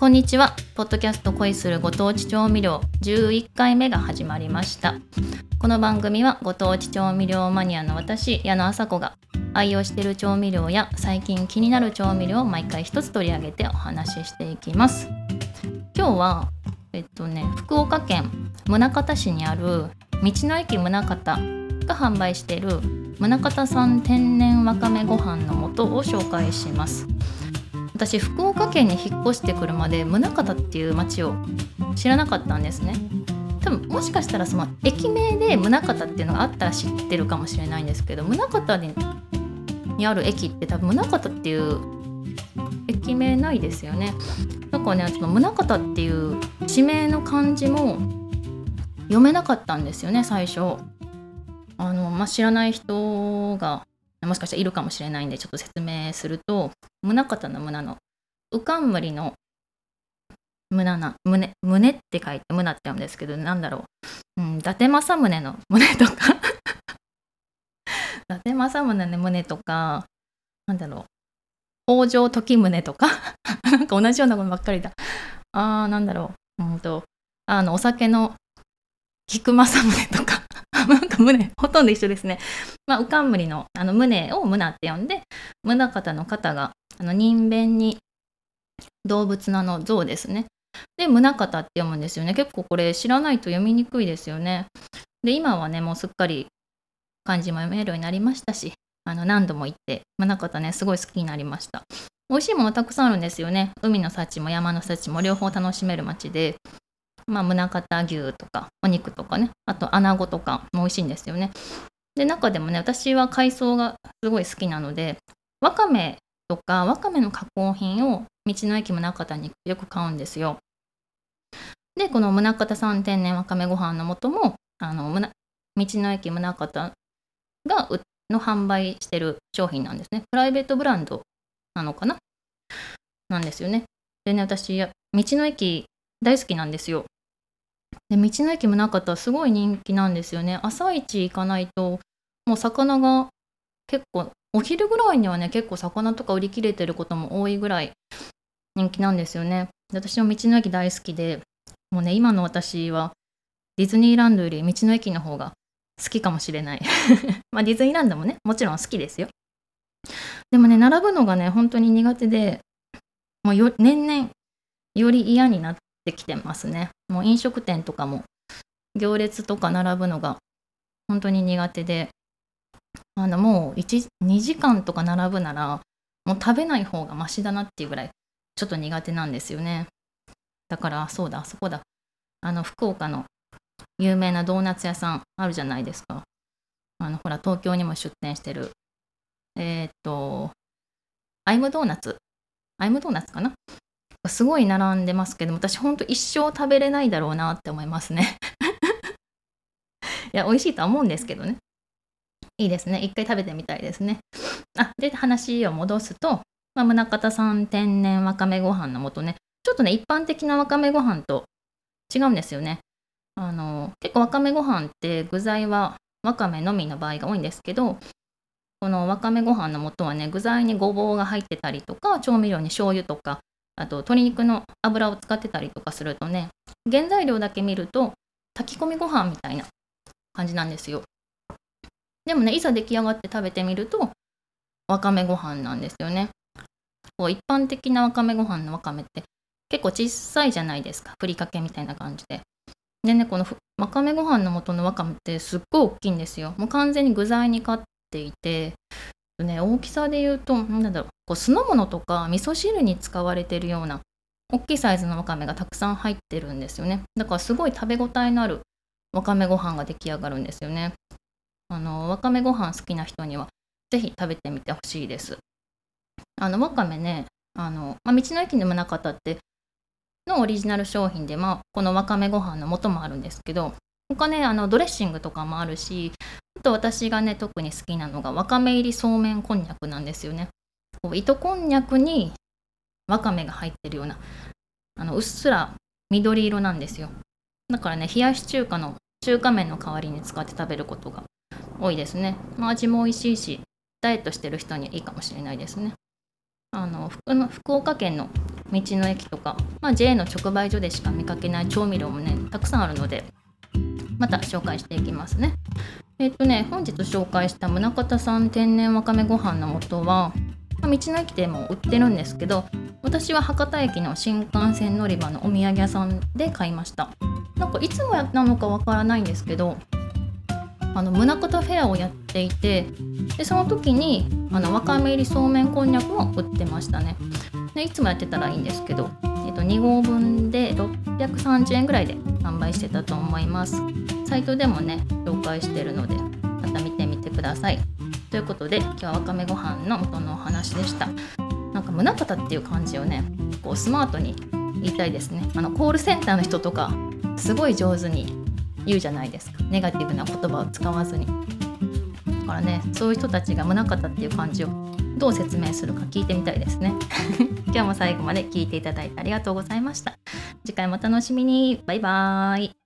こんにちは。ポッドキャスト恋するご当地調味料11回目が始まりました。この番組はご当地調味料マニアの私、矢野麻子が愛用している調味料や最近気になる調味料を毎回一つ取り上げてお話ししていきます。今日は、えっとね、福岡県宗像市にある道の駅宗像が販売している宗像産天然わかめご飯の素を紹介します。私福岡県に引っ越してくるまで宗像っていう町を知らなかったんですね。多分もしかしたらその駅名で宗像っていうのがあったら知ってるかもしれないんですけど宗像ににある駅って多分宗像っていう駅名ないですよね。だからねその宗像っていう地名の漢字も読めなかったんですよね最初。あの、まあ、知らない人がもしかしたらいるかもしれないんでちょっと説明すると宗像の胸のうかんむりの胸な胸胸って書いて胸って読むんですけどなんだろう、うん、伊達政宗の胸とか。伊達政宗の胸とかなんだろう。北条時宗とか。なんか同じようなものばっかりだ。あーなんだろう。うんとあのお酒の菊正宗とか。なんか胸ほとんど一緒ですね。まあ、うかんむりのあの胸を胸って呼んで宗方の方があの人弁に動物のあの像ですね。で宗方って読むんですよね。結構これ知らないと読みにくいですよね。で今はねもうすっかり漢字も読めるようになりましたしあの何度も行って宗方ねすごい好きになりました。美味しいものたくさんあるんですよね。海の幸も山の幸も両方楽しめる街でまあ、宗像牛とかお肉とかね。あと穴子とかも美味しいんですよね。で中でもね私は海藻がすごい好きなのでわかめとかわかめの加工品を道の駅宗像によく買うんですよ。でこの宗像産天然わかめご飯の素もあの道の駅宗像がの販売してる商品なんですね。プライベートブランドなのかな？なんですよね。でね私道の駅大好きなんですよ。で道の駅宗像すごい人気なんですよね。朝一行かないともう魚が結構お昼ぐらいにはね結構魚とか売り切れてることも多いぐらい人気なんですよね。私も道の駅大好きでもうね今の私はディズニーランドより道の駅の方が好きかもしれない。まあディズニーランドもねもちろん好きですよ。でもね並ぶのがね本当に苦手でもう年々より嫌になってきてますね。もう飲食店とかも行列とか並ぶのが本当に苦手であのもう1 2時間とか並ぶならもう食べない方がマシだなっていうぐらいちょっと苦手なんですよね。だからそうだそこだ。あの福岡の有名なドーナツ屋さんあるじゃないですか。あのほら東京にも出店してる。えー、っとアイムドーナツ？アイムドーナツかな？すごい並んでますけど私ほんと一生食べれないだろうなって思いますね。いや美味しいとは思うんですけどね。いいですね。一回食べてみたいですね。あで話を戻すと、まあ、宗像産天然わかめご飯の素ね。ちょっとね一般的なわかめご飯と違うんですよね。あの結構わかめご飯って具材はわかめのみの場合が多いんですけどこのわかめご飯の素はね具材にごぼうが入ってたりとか調味料に醤油とかあと鶏肉の油を使ってたりとかするとね原材料だけ見ると炊き込みご飯みたいな感じなんですよ。でもねいざ出来上がって食べてみるとわかめご飯なんですよね。こう一般的なわかめご飯のわかめって結構小さいじゃないですか。ふりかけみたいな感じで。でねこのわかめご飯の素のわかめってすっごい大きいんですよ。もう完全に具材に買っていてね、大きさで言うと、なんだろう、こう酢の物とか味噌汁に使われてるような大きいサイズのわかめがたくさん入ってるんですよね。だからすごい食べ応えのあるわかめご飯が出来上がるんですよね。あの、わかめご飯好きな人にはぜひ食べてみてほしいです。あの、わかめね、あの、まあ、道の駅の宗像ってのオリジナル商品で、まあ、このわかめご飯の素もあるんですけど、他ね、あのドレッシングとかもあるし、あと私がね、特に好きなのが、わかめ入りそうめんこんにゃくなんですよね。こう糸こんにゃくにわかめが入ってるような、あのうっすら緑色なんですよ。だからね、冷やし中華の中華麺の代わりに使って食べることが多いですね。まあ、味も美味しいし、ダイエットしてる人にいいかもしれないですね。あの福岡県の道の駅とか、まあ、JA の直売所でしか見かけない調味料もねたくさんあるのでまた紹介していきますね。えっ、とね本日紹介した宗像産天然わかめご飯の素は、道の駅でも売ってるんですけど私は博多駅の新幹線乗り場のお土産屋さんで買いました。なんかいつもやなのかわからないんですけどあの宗像フェアをやっていてでその時にあのわかめ入りそうめんこんにゃくも売ってましたね。でいつもやってたらいいんですけど、えっと、2合分で630円ぐらいで販売してたと思います。サイトでもね紹介してるのでまた見てみてください。ということで今日はわかめご飯の元のお話でした。なんか宗像っていう漢字をねこうスマートに言いたいですね。あのコールセンターの人とかすごい上手に言うじゃないですか。ネガティブな言葉を使わずに。だからねそういう人たちが宗像っていう漢字をどう説明するか聞いてみたいですね。今日も最後まで聞いていただいてありがとうございました。次回もお楽しみに。バイバーイ。